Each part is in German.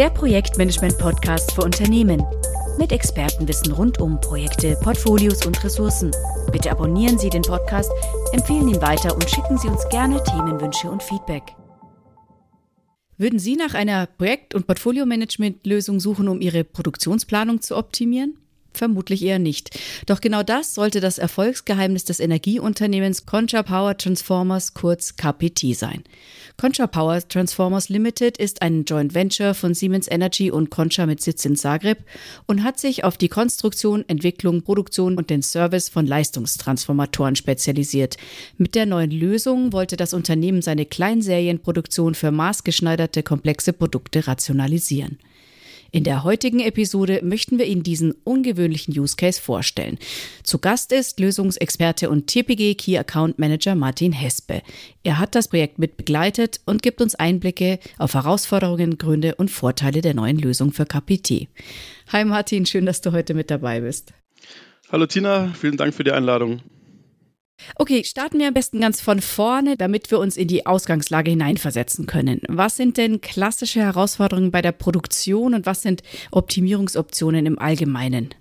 der Projektmanagement-Podcast für Unternehmen. Mit Expertenwissen rund um Projekte, Portfolios und Ressourcen. Bitte abonnieren Sie den Podcast, empfehlen ihn weiter und schicken Sie uns gerne Themenwünsche und Feedback. Würden Sie nach einer Projekt- und Portfolio-Management-Lösung suchen, um Ihre Produktionsplanung zu optimieren? Vermutlich eher nicht. Doch genau das sollte das Erfolgsgeheimnis des Energieunternehmens Concha Power Transformers, kurz KPT, sein. Concha Power Transformers Limited ist ein Joint Venture von Siemens Energy und Concha mit Sitz in Zagreb und hat sich auf die Konstruktion, Entwicklung, Produktion und den Service von Leistungstransformatoren spezialisiert. Mit der neuen Lösung wollte das Unternehmen seine Kleinserienproduktion für maßgeschneiderte komplexe Produkte rationalisieren. In der heutigen Episode möchten wir Ihnen diesen ungewöhnlichen Use Case vorstellen. Zu Gast ist Lösungsexperte und TPG Key Account Manager Martin Hespe. Er hat das Projekt mit begleitet und gibt uns Einblicke auf Herausforderungen, Gründe und Vorteile der neuen Lösung für KPT. Hi Martin, schön, dass du heute mit dabei bist. Hallo Tina, vielen Dank für die Einladung. Okay, starten wir am besten ganz von vorne, damit wir uns in die Ausgangslage hineinversetzen können. Was sind denn klassische Herausforderungen bei der Produktion und was sind Optimierungsoptionen im Allgemeinen?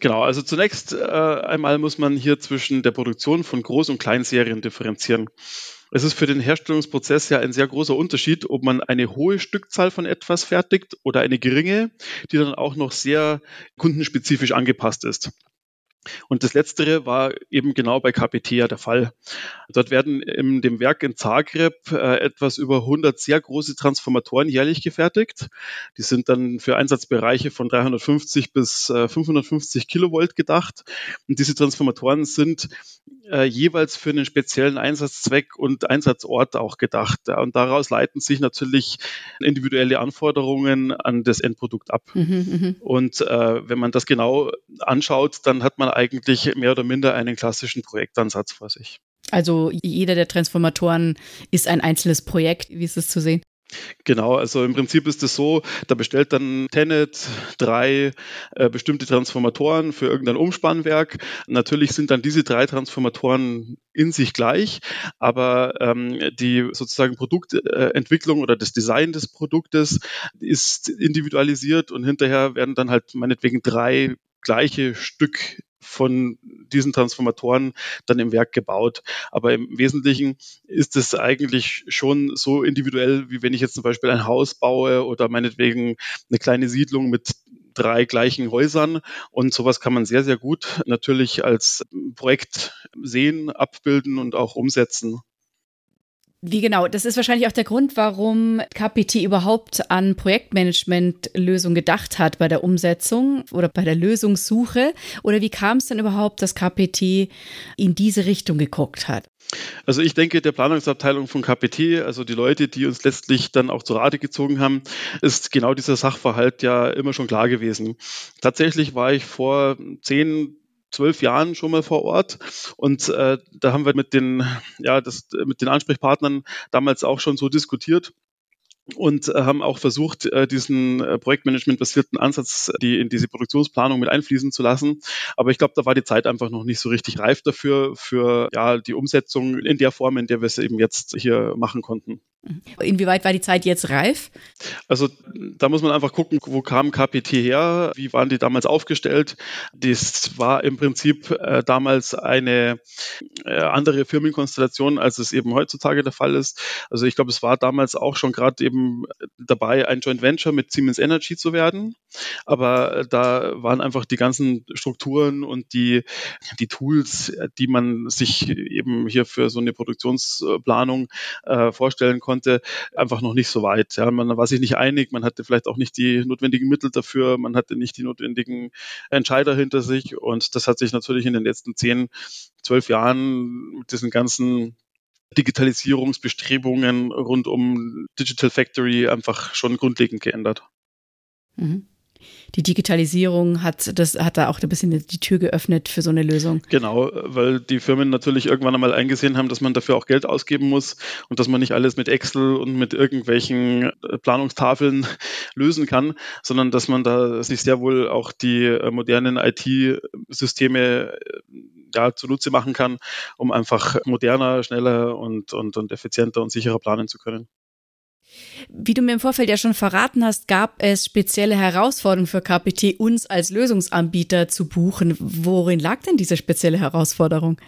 Genau, also zunächst äh, einmal muss man hier zwischen der Produktion von Groß- und Kleinserien differenzieren. Es ist für den Herstellungsprozess ja ein sehr großer Unterschied, ob man eine hohe Stückzahl von etwas fertigt oder eine geringe, die dann auch noch sehr kundenspezifisch angepasst ist. Und das Letztere war eben genau bei KPT der Fall. Dort werden in dem Werk in Zagreb äh, etwas über 100 sehr große Transformatoren jährlich gefertigt. Die sind dann für Einsatzbereiche von 350 bis äh, 550 Kilovolt gedacht. Und diese Transformatoren sind äh, jeweils für einen speziellen Einsatzzweck und Einsatzort auch gedacht. Und daraus leiten sich natürlich individuelle Anforderungen an das Endprodukt ab. Mhm, mhm. und äh, wenn man das genau anschaut, dann hat man eigentlich mehr oder minder einen klassischen Projektansatz vor sich. Also jeder der Transformatoren ist ein einzelnes Projekt. Wie ist es zu sehen? Genau, also im Prinzip ist es so, da bestellt dann Tenet drei äh, bestimmte Transformatoren für irgendein Umspannwerk. Natürlich sind dann diese drei Transformatoren in sich gleich, aber ähm, die sozusagen Produktentwicklung oder das Design des Produktes ist individualisiert und hinterher werden dann halt meinetwegen drei gleiche Stück von diesen Transformatoren dann im Werk gebaut. Aber im Wesentlichen ist es eigentlich schon so individuell, wie wenn ich jetzt zum Beispiel ein Haus baue oder meinetwegen eine kleine Siedlung mit drei gleichen Häusern. Und sowas kann man sehr, sehr gut natürlich als Projekt sehen, abbilden und auch umsetzen. Wie genau? Das ist wahrscheinlich auch der Grund, warum KPT überhaupt an Projektmanagement-Lösungen gedacht hat bei der Umsetzung oder bei der Lösungssuche. Oder wie kam es denn überhaupt, dass KPT in diese Richtung geguckt hat? Also ich denke, der Planungsabteilung von KPT, also die Leute, die uns letztlich dann auch zur Rate gezogen haben, ist genau dieser Sachverhalt ja immer schon klar gewesen. Tatsächlich war ich vor zehn, zwölf Jahren schon mal vor Ort und äh, da haben wir mit den, ja, das, mit den Ansprechpartnern damals auch schon so diskutiert und äh, haben auch versucht, äh, diesen äh, Projektmanagement-basierten Ansatz, die in diese Produktionsplanung mit einfließen zu lassen. Aber ich glaube, da war die Zeit einfach noch nicht so richtig reif dafür, für ja die Umsetzung in der Form, in der wir es eben jetzt hier machen konnten. Inwieweit war die Zeit jetzt reif? Also da muss man einfach gucken, wo kam KPT her, wie waren die damals aufgestellt. Das war im Prinzip äh, damals eine äh, andere Firmenkonstellation, als es eben heutzutage der Fall ist. Also ich glaube, es war damals auch schon gerade eben dabei, ein Joint Venture mit Siemens Energy zu werden. Aber da waren einfach die ganzen Strukturen und die, die Tools, die man sich eben hier für so eine Produktionsplanung äh, vorstellen konnte, konnte, einfach noch nicht so weit. Ja, man war sich nicht einig, man hatte vielleicht auch nicht die notwendigen Mittel dafür, man hatte nicht die notwendigen Entscheider hinter sich und das hat sich natürlich in den letzten zehn, zwölf Jahren mit diesen ganzen Digitalisierungsbestrebungen rund um Digital Factory einfach schon grundlegend geändert. Mhm die Digitalisierung hat das hat da auch ein bisschen die Tür geöffnet für so eine Lösung. Genau, weil die Firmen natürlich irgendwann einmal eingesehen haben, dass man dafür auch Geld ausgeben muss und dass man nicht alles mit Excel und mit irgendwelchen äh, Planungstafeln lösen kann, sondern dass man da sich sehr wohl auch die äh, modernen IT-Systeme äh, ja, zunutze machen kann, um einfach moderner, schneller und, und, und effizienter und sicherer planen zu können. Wie du mir im Vorfeld ja schon verraten hast, gab es spezielle Herausforderungen für KPT, uns als Lösungsanbieter zu buchen. Worin lag denn diese spezielle Herausforderung?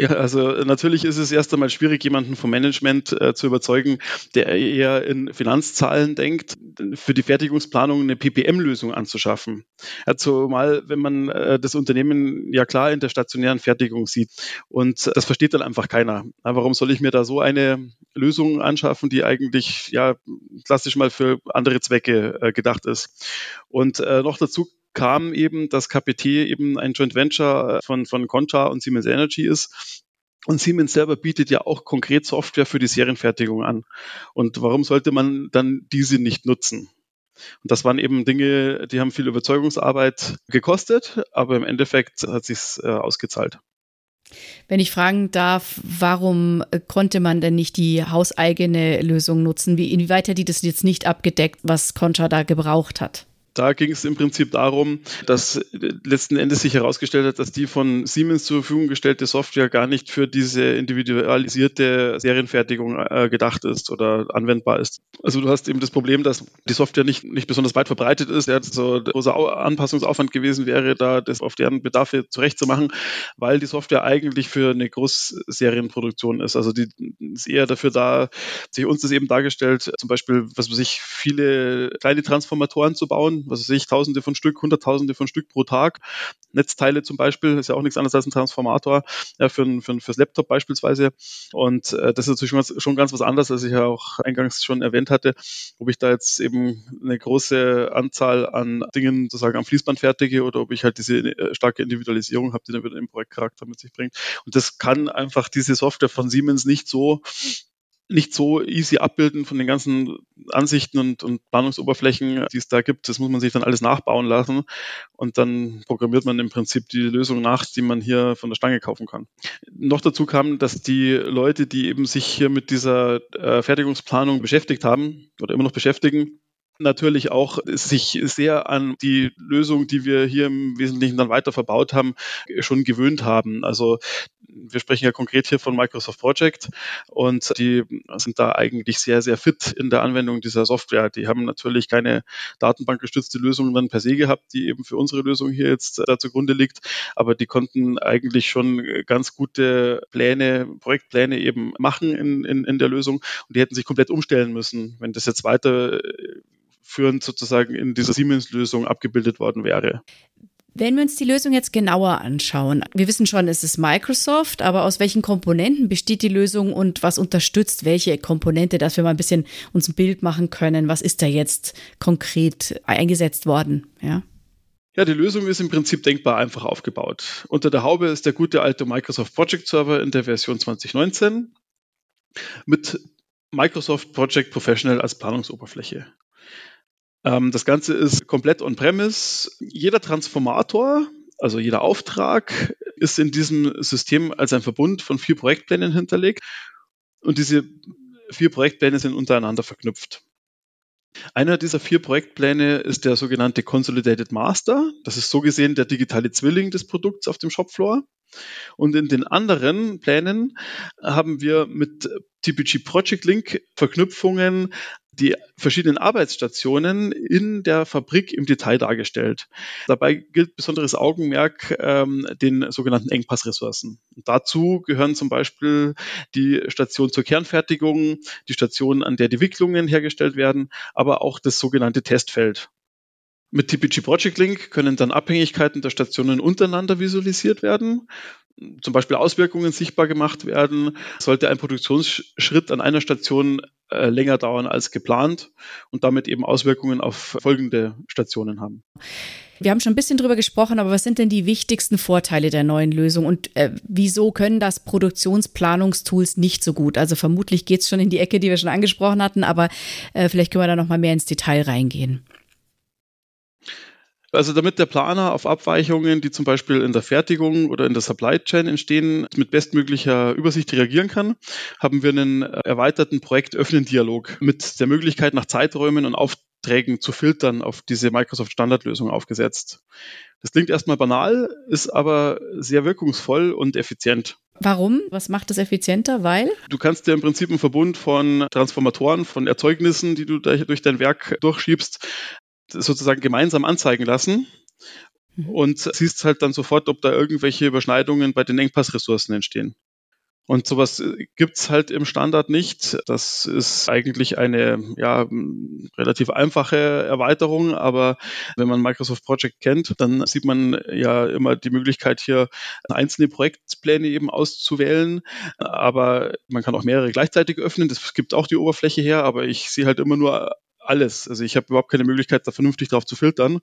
Ja, also natürlich ist es erst einmal schwierig, jemanden vom Management äh, zu überzeugen, der eher in Finanzzahlen denkt, für die Fertigungsplanung eine PPM-Lösung anzuschaffen. Also mal, wenn man äh, das Unternehmen ja klar in der stationären Fertigung sieht und das versteht dann einfach keiner. warum soll ich mir da so eine Lösung anschaffen, die eigentlich ja klassisch mal für andere Zwecke äh, gedacht ist? Und äh, noch dazu kam eben, dass KPT eben ein Joint Venture äh, von, von Conta und Siemens Energy ist. Und Siemens selber bietet ja auch konkret Software für die Serienfertigung an. Und warum sollte man dann diese nicht nutzen? Und das waren eben Dinge, die haben viel Überzeugungsarbeit gekostet, aber im Endeffekt hat sich's äh, ausgezahlt. Wenn ich fragen darf, warum konnte man denn nicht die hauseigene Lösung nutzen? Wie, inwieweit hat die das jetzt nicht abgedeckt, was Concha da gebraucht hat? Da ging es im Prinzip darum, dass letzten Endes sich herausgestellt hat, dass die von Siemens zur Verfügung gestellte Software gar nicht für diese individualisierte Serienfertigung äh, gedacht ist oder anwendbar ist. Also du hast eben das Problem, dass die Software nicht, nicht besonders weit verbreitet ist. Ja, so großer Anpassungsaufwand gewesen wäre, da das auf deren Bedarfe zurechtzumachen, weil die Software eigentlich für eine Großserienproduktion ist. Also die ist eher dafür da, sich uns das eben dargestellt, zum Beispiel, was weiß ich, viele kleine Transformatoren zu bauen, was weiß ich, Tausende von Stück, Hunderttausende von Stück pro Tag. Netzteile zum Beispiel ist ja auch nichts anderes als ein Transformator ja, für, ein, für, ein, fürs Laptop beispielsweise. Und äh, das ist natürlich schon, schon ganz was anderes, als ich ja auch eingangs schon erwähnt hatte, ob ich da jetzt eben eine große Anzahl an Dingen sozusagen am Fließband fertige oder ob ich halt diese äh, starke Individualisierung habe, die dann wieder den Projektcharakter mit sich bringt. Und das kann einfach diese Software von Siemens nicht so nicht so easy abbilden von den ganzen Ansichten und, und Planungsoberflächen, die es da gibt. Das muss man sich dann alles nachbauen lassen und dann programmiert man im Prinzip die Lösung nach, die man hier von der Stange kaufen kann. Noch dazu kam, dass die Leute, die eben sich hier mit dieser äh, Fertigungsplanung beschäftigt haben oder immer noch beschäftigen, natürlich auch sich sehr an die Lösung, die wir hier im Wesentlichen dann weiter verbaut haben, schon gewöhnt haben. Also wir sprechen ja konkret hier von Microsoft Project und die sind da eigentlich sehr, sehr fit in der Anwendung dieser Software. Die haben natürlich keine datenbankgestützte Lösung dann per se gehabt, die eben für unsere Lösung hier jetzt da zugrunde liegt, aber die konnten eigentlich schon ganz gute Pläne, Projektpläne eben machen in, in, in der Lösung und die hätten sich komplett umstellen müssen, wenn das jetzt weiter führend sozusagen in dieser Siemens-Lösung abgebildet worden wäre. Wenn wir uns die Lösung jetzt genauer anschauen, wir wissen schon, es ist Microsoft, aber aus welchen Komponenten besteht die Lösung und was unterstützt welche Komponente, dass wir mal ein bisschen uns ein Bild machen können, was ist da jetzt konkret eingesetzt worden, ja? Ja, die Lösung ist im Prinzip denkbar einfach aufgebaut. Unter der Haube ist der gute alte Microsoft Project Server in der Version 2019 mit Microsoft Project Professional als Planungsoberfläche. Ähm, das Ganze ist komplett on-premise. Jeder Transformator, also jeder Auftrag, ist in diesem System als ein Verbund von vier Projektplänen hinterlegt. Und diese vier Projektpläne sind untereinander verknüpft. Einer dieser vier Projektpläne ist der sogenannte Consolidated Master. Das ist so gesehen der digitale Zwilling des Produkts auf dem Shopfloor. Und in den anderen Plänen haben wir mit TPG Project Link Verknüpfungen die verschiedenen Arbeitsstationen in der Fabrik im Detail dargestellt. Dabei gilt besonderes Augenmerk ähm, den sogenannten Engpassressourcen. dazu gehören zum Beispiel die Station zur Kernfertigung, die Station, an der die Wicklungen hergestellt werden, aber auch das sogenannte Testfeld. Mit TPG Project Link können dann Abhängigkeiten der Stationen untereinander visualisiert werden, zum Beispiel Auswirkungen sichtbar gemacht werden. Sollte ein Produktionsschritt an einer Station äh, länger dauern als geplant und damit eben Auswirkungen auf folgende Stationen haben. Wir haben schon ein bisschen drüber gesprochen, aber was sind denn die wichtigsten Vorteile der neuen Lösung und äh, wieso können das Produktionsplanungstools nicht so gut? Also vermutlich geht es schon in die Ecke, die wir schon angesprochen hatten, aber äh, vielleicht können wir da noch mal mehr ins Detail reingehen. Also damit der Planer auf Abweichungen, die zum Beispiel in der Fertigung oder in der Supply Chain entstehen, mit bestmöglicher Übersicht reagieren kann, haben wir einen erweiterten Projekt-Öffnen-Dialog mit der Möglichkeit, nach Zeiträumen und Aufträgen zu filtern auf diese Microsoft Standardlösung aufgesetzt. Das klingt erstmal banal, ist aber sehr wirkungsvoll und effizient. Warum? Was macht es effizienter? Weil? Du kannst dir im Prinzip einen Verbund von Transformatoren, von Erzeugnissen, die du durch dein Werk durchschiebst, sozusagen gemeinsam anzeigen lassen mhm. und siehst halt dann sofort, ob da irgendwelche Überschneidungen bei den Engpassressourcen entstehen. Und sowas äh, gibt's halt im Standard nicht. Das ist eigentlich eine ja, relativ einfache Erweiterung, aber wenn man Microsoft Project kennt, dann sieht man ja immer die Möglichkeit, hier einzelne Projektpläne eben auszuwählen. Aber man kann auch mehrere gleichzeitig öffnen. Das gibt auch die Oberfläche her, aber ich sehe halt immer nur alles. Also ich habe überhaupt keine Möglichkeit, da vernünftig drauf zu filtern.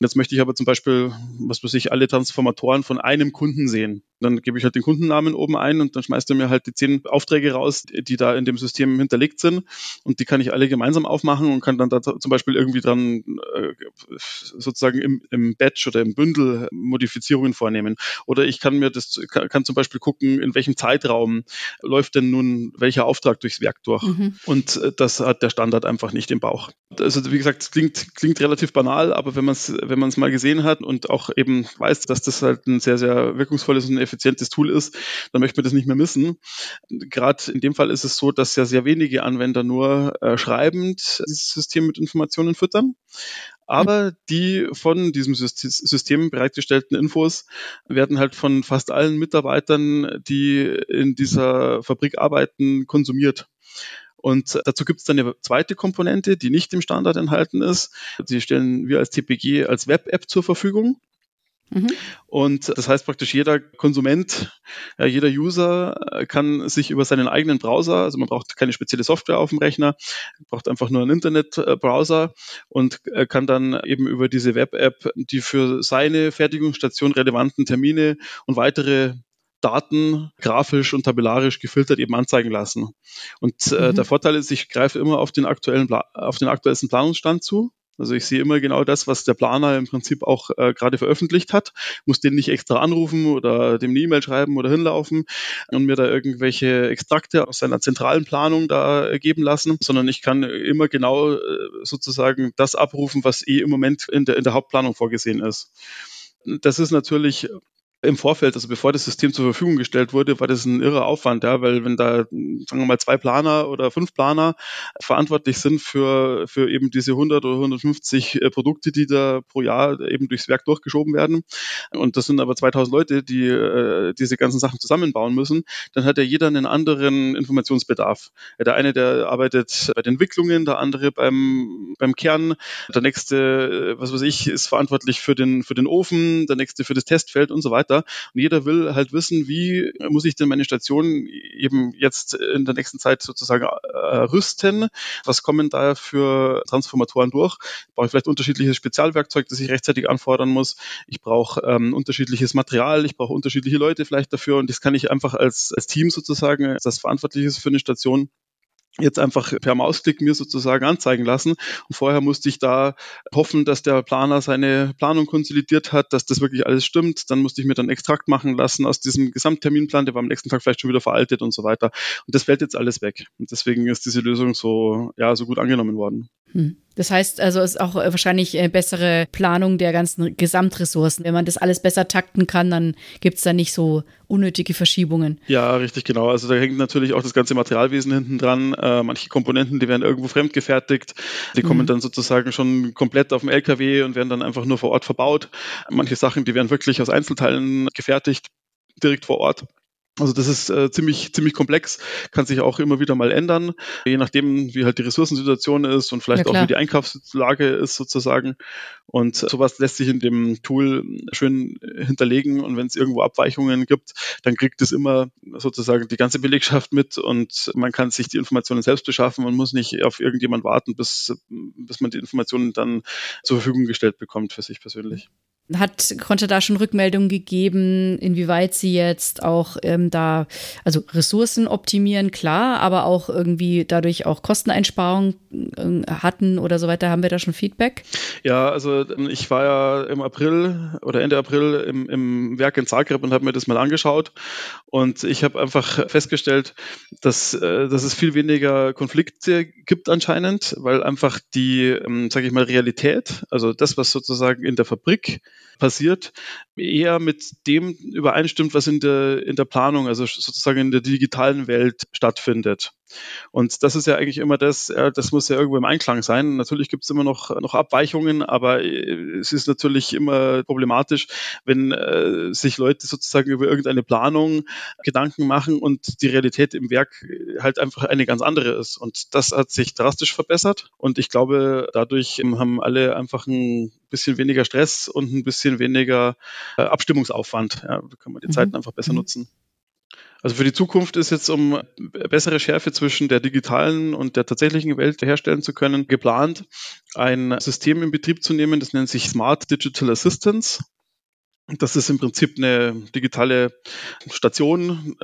Jetzt möchte ich aber zum Beispiel, was weiß ich, alle Transformatoren von einem Kunden sehen. Dann gebe ich halt den Kundennamen oben ein und dann schmeißt er mir halt die zehn Aufträge raus, die da in dem System hinterlegt sind. Und die kann ich alle gemeinsam aufmachen und kann dann da zum Beispiel irgendwie dran äh, sozusagen im, im Batch oder im Bündel Modifizierungen vornehmen. Oder ich kann mir das, kann, kann zum Beispiel gucken, in welchem Zeitraum läuft denn nun welcher Auftrag durchs Werk durch. Mhm. Und äh, das hat der Standard einfach nicht im Bauch. Also wie gesagt, es klingt, klingt relativ banal, aber wenn man es wenn man es mal gesehen hat und auch eben weiß, dass das halt ein sehr, sehr wirkungsvolles und effizientes Tool ist, dann möchte man das nicht mehr missen. Gerade in dem Fall ist es so, dass ja sehr wenige Anwender nur äh, schreibend dieses System mit Informationen füttern. Aber die von diesem System bereitgestellten Infos werden halt von fast allen Mitarbeitern, die in dieser Fabrik arbeiten, konsumiert. Und dazu gibt es dann eine zweite Komponente, die nicht im Standard enthalten ist. Die stellen wir als TPG als Web-App zur Verfügung. Mhm. Und das heißt praktisch, jeder Konsument, ja, jeder User kann sich über seinen eigenen Browser, also man braucht keine spezielle Software auf dem Rechner, braucht einfach nur einen Internetbrowser und kann dann eben über diese Web-App die für seine Fertigungsstation relevanten Termine und weitere Daten grafisch und tabellarisch gefiltert eben anzeigen lassen. Und äh, mhm. der Vorteil ist, ich greife immer auf den aktuellen, auf den aktuellsten Planungsstand zu. Also ich sehe immer genau das, was der Planer im Prinzip auch äh, gerade veröffentlicht hat, muss den nicht extra anrufen oder dem eine E-Mail schreiben oder hinlaufen und mir da irgendwelche Extrakte aus seiner zentralen Planung da geben lassen, sondern ich kann immer genau äh, sozusagen das abrufen, was eh im Moment in der, in der Hauptplanung vorgesehen ist. Das ist natürlich im Vorfeld, also bevor das System zur Verfügung gestellt wurde, war das ein irrer Aufwand, ja, weil wenn da, sagen wir mal, zwei Planer oder fünf Planer verantwortlich sind für, für eben diese 100 oder 150 äh, Produkte, die da pro Jahr eben durchs Werk durchgeschoben werden, und das sind aber 2000 Leute, die äh, diese ganzen Sachen zusammenbauen müssen, dann hat ja jeder einen anderen Informationsbedarf. Der eine, der arbeitet bei den Entwicklungen, der andere beim, beim Kern, der nächste, äh, was weiß ich, ist verantwortlich für den, für den Ofen, der nächste für das Testfeld und so weiter. Charakter. Und jeder will halt wissen, wie muss ich denn meine Station eben jetzt in der nächsten Zeit sozusagen äh, rüsten? Was kommen da für Transformatoren durch? Brauche ich vielleicht unterschiedliches Spezialwerkzeug, das ich rechtzeitig anfordern muss? Ich brauche ähm, unterschiedliches Material, ich brauche unterschiedliche Leute vielleicht dafür und das kann ich einfach als, als Team sozusagen, das verantwortlich ist für eine Station, jetzt einfach per Mausklick mir sozusagen anzeigen lassen. Und vorher musste ich da hoffen, dass der Planer seine Planung konsolidiert hat, dass das wirklich alles stimmt. Dann musste ich mir dann Extrakt machen lassen aus diesem Gesamtterminplan, der war am nächsten Tag vielleicht schon wieder veraltet und so weiter. Und das fällt jetzt alles weg. Und deswegen ist diese Lösung so, ja, so gut angenommen worden. Hm. Das heißt also, es ist auch äh, wahrscheinlich eine bessere Planung der ganzen Gesamtressourcen. Wenn man das alles besser takten kann, dann gibt es da nicht so unnötige Verschiebungen. Ja, richtig, genau. Also da hängt natürlich auch das ganze Materialwesen hinten dran. Äh, manche Komponenten, die werden irgendwo fremdgefertigt. Die kommen mhm. dann sozusagen schon komplett auf dem LKW und werden dann einfach nur vor Ort verbaut. Manche Sachen, die werden wirklich aus Einzelteilen gefertigt, direkt vor Ort. Also das ist äh, ziemlich, ziemlich komplex, kann sich auch immer wieder mal ändern, je nachdem, wie halt die Ressourcensituation ist und vielleicht ja, auch wie die Einkaufslage ist sozusagen. Und sowas lässt sich in dem Tool schön hinterlegen und wenn es irgendwo Abweichungen gibt, dann kriegt es immer sozusagen die ganze Belegschaft mit und man kann sich die Informationen selbst beschaffen und muss nicht auf irgendjemand warten, bis, bis man die Informationen dann zur Verfügung gestellt bekommt für sich persönlich hat, konnte da schon Rückmeldungen gegeben, inwieweit sie jetzt auch ähm, da, also Ressourcen optimieren, klar, aber auch irgendwie dadurch auch Kosteneinsparungen äh, hatten oder so weiter. Haben wir da schon Feedback? Ja, also ähm, ich war ja im April oder Ende April im, im Werk in Zagreb und habe mir das mal angeschaut und ich habe einfach festgestellt, dass, äh, dass es viel weniger Konflikte gibt anscheinend, weil einfach die, ähm, sage ich mal, Realität, also das, was sozusagen in der Fabrik passiert, eher mit dem übereinstimmt, was in der, in der Planung, also sozusagen in der digitalen Welt stattfindet. Und das ist ja eigentlich immer das, das muss ja irgendwo im Einklang sein. Natürlich gibt es immer noch, noch Abweichungen, aber äh, es ist natürlich immer problematisch, wenn äh, sich Leute sozusagen über irgendeine Planung Gedanken machen und die Realität im Werk halt einfach eine ganz andere ist. Und das hat sich drastisch verbessert. Und ich glaube, dadurch haben alle einfach ein bisschen weniger Stress und ein bisschen weniger äh, Abstimmungsaufwand. Ja, da kann man die mhm. Zeiten einfach besser mhm. nutzen. Also für die Zukunft ist jetzt, um bessere Schärfe zwischen der digitalen und der tatsächlichen Welt herstellen zu können, geplant, ein System in Betrieb zu nehmen, das nennt sich Smart Digital Assistance. Das ist im Prinzip eine digitale Station.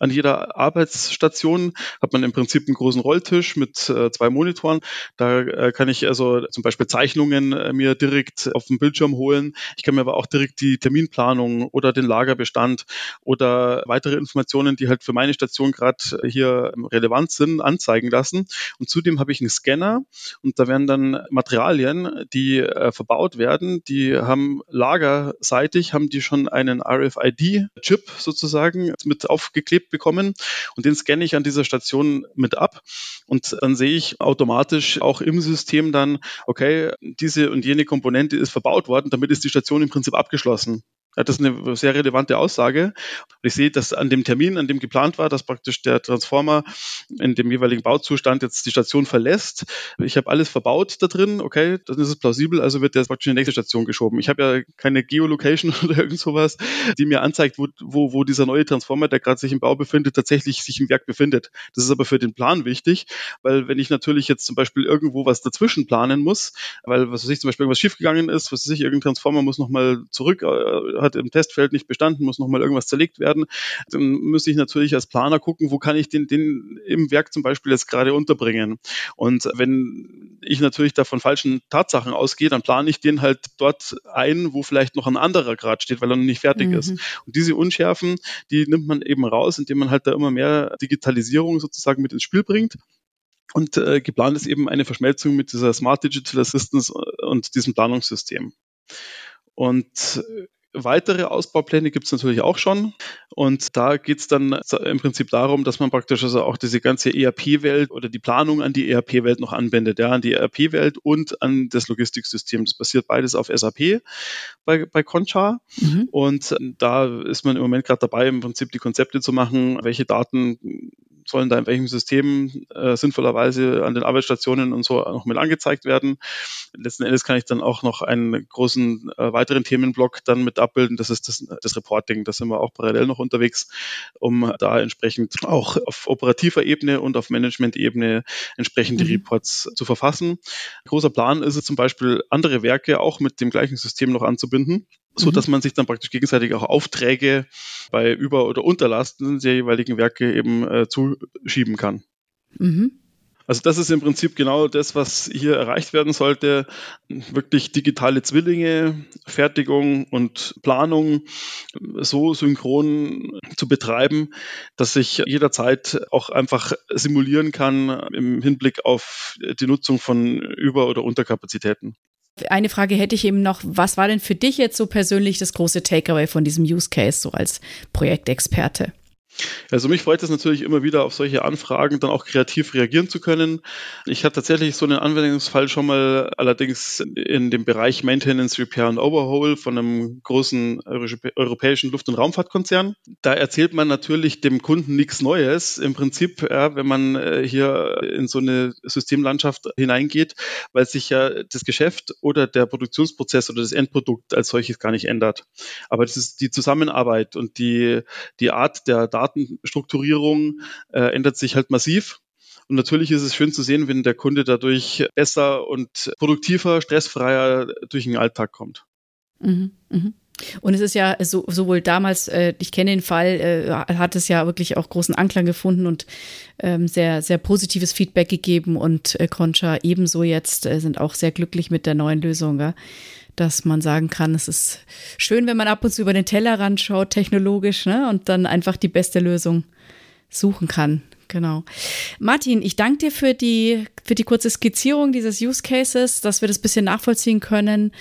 An jeder Arbeitsstation hat man im Prinzip einen großen Rolltisch mit äh, zwei Monitoren. Da äh, kann ich also zum Beispiel Zeichnungen äh, mir direkt auf dem Bildschirm holen. Ich kann mir aber auch direkt die Terminplanung oder den Lagerbestand oder weitere Informationen, die halt für meine Station gerade hier relevant sind, anzeigen lassen. Und zudem habe ich einen Scanner und da werden dann Materialien, die verbaut werden, die haben Lagerseite gleichzeitig haben die schon einen RFID-Chip sozusagen mit aufgeklebt bekommen und den scanne ich an dieser Station mit ab und dann sehe ich automatisch auch im System dann, okay, diese und jene Komponente ist verbaut worden, damit ist die Station im Prinzip abgeschlossen. Ja, das ist eine sehr relevante Aussage. Ich sehe, dass an dem Termin, an dem geplant war, dass praktisch der Transformer in dem jeweiligen Bauzustand jetzt die Station verlässt. Ich habe alles verbaut da drin, okay, dann ist es plausibel, also wird der praktisch in die nächste Station geschoben. Ich habe ja keine Geolocation oder irgend sowas, die mir anzeigt, wo, wo, wo dieser neue Transformer, der gerade sich im Bau befindet, tatsächlich sich im Werk befindet. Das ist aber für den Plan wichtig, weil wenn ich natürlich jetzt zum Beispiel irgendwo was dazwischen planen muss, weil was weiß ich, zum Beispiel irgendwas schiefgegangen ist, was weiß ich, irgendein Transformer muss nochmal zurück, äh, hat im Testfeld nicht bestanden, muss nochmal irgendwas zerlegt werden, dann müsste ich natürlich als Planer gucken, wo kann ich den, den im Werk zum Beispiel jetzt gerade unterbringen. Und wenn ich natürlich da von falschen Tatsachen ausgehe, dann plane ich den halt dort ein, wo vielleicht noch ein anderer gerade steht, weil er noch nicht fertig mhm. ist. Und diese Unschärfen, die nimmt man eben raus, indem man halt da immer mehr Digitalisierung sozusagen mit ins Spiel bringt. Und äh, geplant ist eben eine Verschmelzung mit dieser Smart Digital Assistance und diesem Planungssystem. Und Weitere Ausbaupläne gibt es natürlich auch schon. Und da geht es dann im Prinzip darum, dass man praktisch also auch diese ganze ERP-Welt oder die Planung an die ERP-Welt noch anwendet, ja, an die ERP-Welt und an das Logistiksystem. Das basiert beides auf SAP bei, bei Concha. Mhm. Und da ist man im Moment gerade dabei, im Prinzip die Konzepte zu machen, welche Daten sollen da in welchem System äh, sinnvollerweise an den Arbeitsstationen und so noch mit angezeigt werden. Letzten Endes kann ich dann auch noch einen großen äh, weiteren Themenblock dann mit abbilden. Das ist das, das Reporting. Da sind wir auch parallel noch unterwegs, um da entsprechend auch auf operativer Ebene und auf Management-Ebene entsprechend die mhm. Reports zu verfassen. Großer Plan ist es zum Beispiel, andere Werke auch mit dem gleichen System noch anzubinden so dass mhm. man sich dann praktisch gegenseitig auch Aufträge bei Über- oder Unterlasten der jeweiligen Werke eben äh, zuschieben kann. Mhm. Also das ist im Prinzip genau das, was hier erreicht werden sollte. Wirklich digitale Zwillinge, Fertigung und Planung so synchron zu betreiben, dass ich jederzeit auch einfach simulieren kann im Hinblick auf die Nutzung von Über- oder Unterkapazitäten. Eine Frage hätte ich eben noch. Was war denn für dich jetzt so persönlich das große Takeaway von diesem Use Case, so als Projektexperte? Also mich freut es natürlich immer wieder auf solche Anfragen dann auch kreativ reagieren zu können. Ich hatte tatsächlich so einen Anwendungsfall schon mal allerdings in dem Bereich Maintenance, Repair und Overhaul von einem großen europäischen Luft- und Raumfahrtkonzern. Da erzählt man natürlich dem Kunden nichts Neues. Im Prinzip, ja, wenn man äh, hier in so eine Systemlandschaft hineingeht, weil sich ja das Geschäft oder der Produktionsprozess oder das Endprodukt als solches gar nicht ändert. Aber das ist die Zusammenarbeit und die, die Art der Daten Datenstrukturierung äh, ändert sich halt massiv. Und natürlich ist es schön zu sehen, wenn der Kunde dadurch besser und produktiver, stressfreier durch den Alltag kommt. Mhm, mh. Und es ist ja so, sowohl damals, äh, ich kenne den Fall, äh, hat es ja wirklich auch großen Anklang gefunden und ähm, sehr, sehr positives Feedback gegeben und äh, Concha ebenso jetzt äh, sind auch sehr glücklich mit der neuen Lösung. Ja? Dass man sagen kann, es ist schön, wenn man ab und zu über den Tellerrand schaut, technologisch, ne, und dann einfach die beste Lösung suchen kann. genau. Martin, ich danke dir für die, für die kurze Skizzierung dieses Use Cases, dass wir das bisschen nachvollziehen können,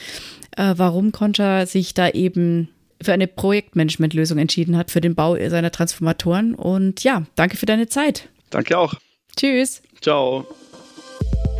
äh, warum Concha sich da eben für eine Projektmanagement-Lösung entschieden hat für den Bau seiner Transformatoren. Und ja, danke für deine Zeit. Danke auch. Tschüss. Ciao.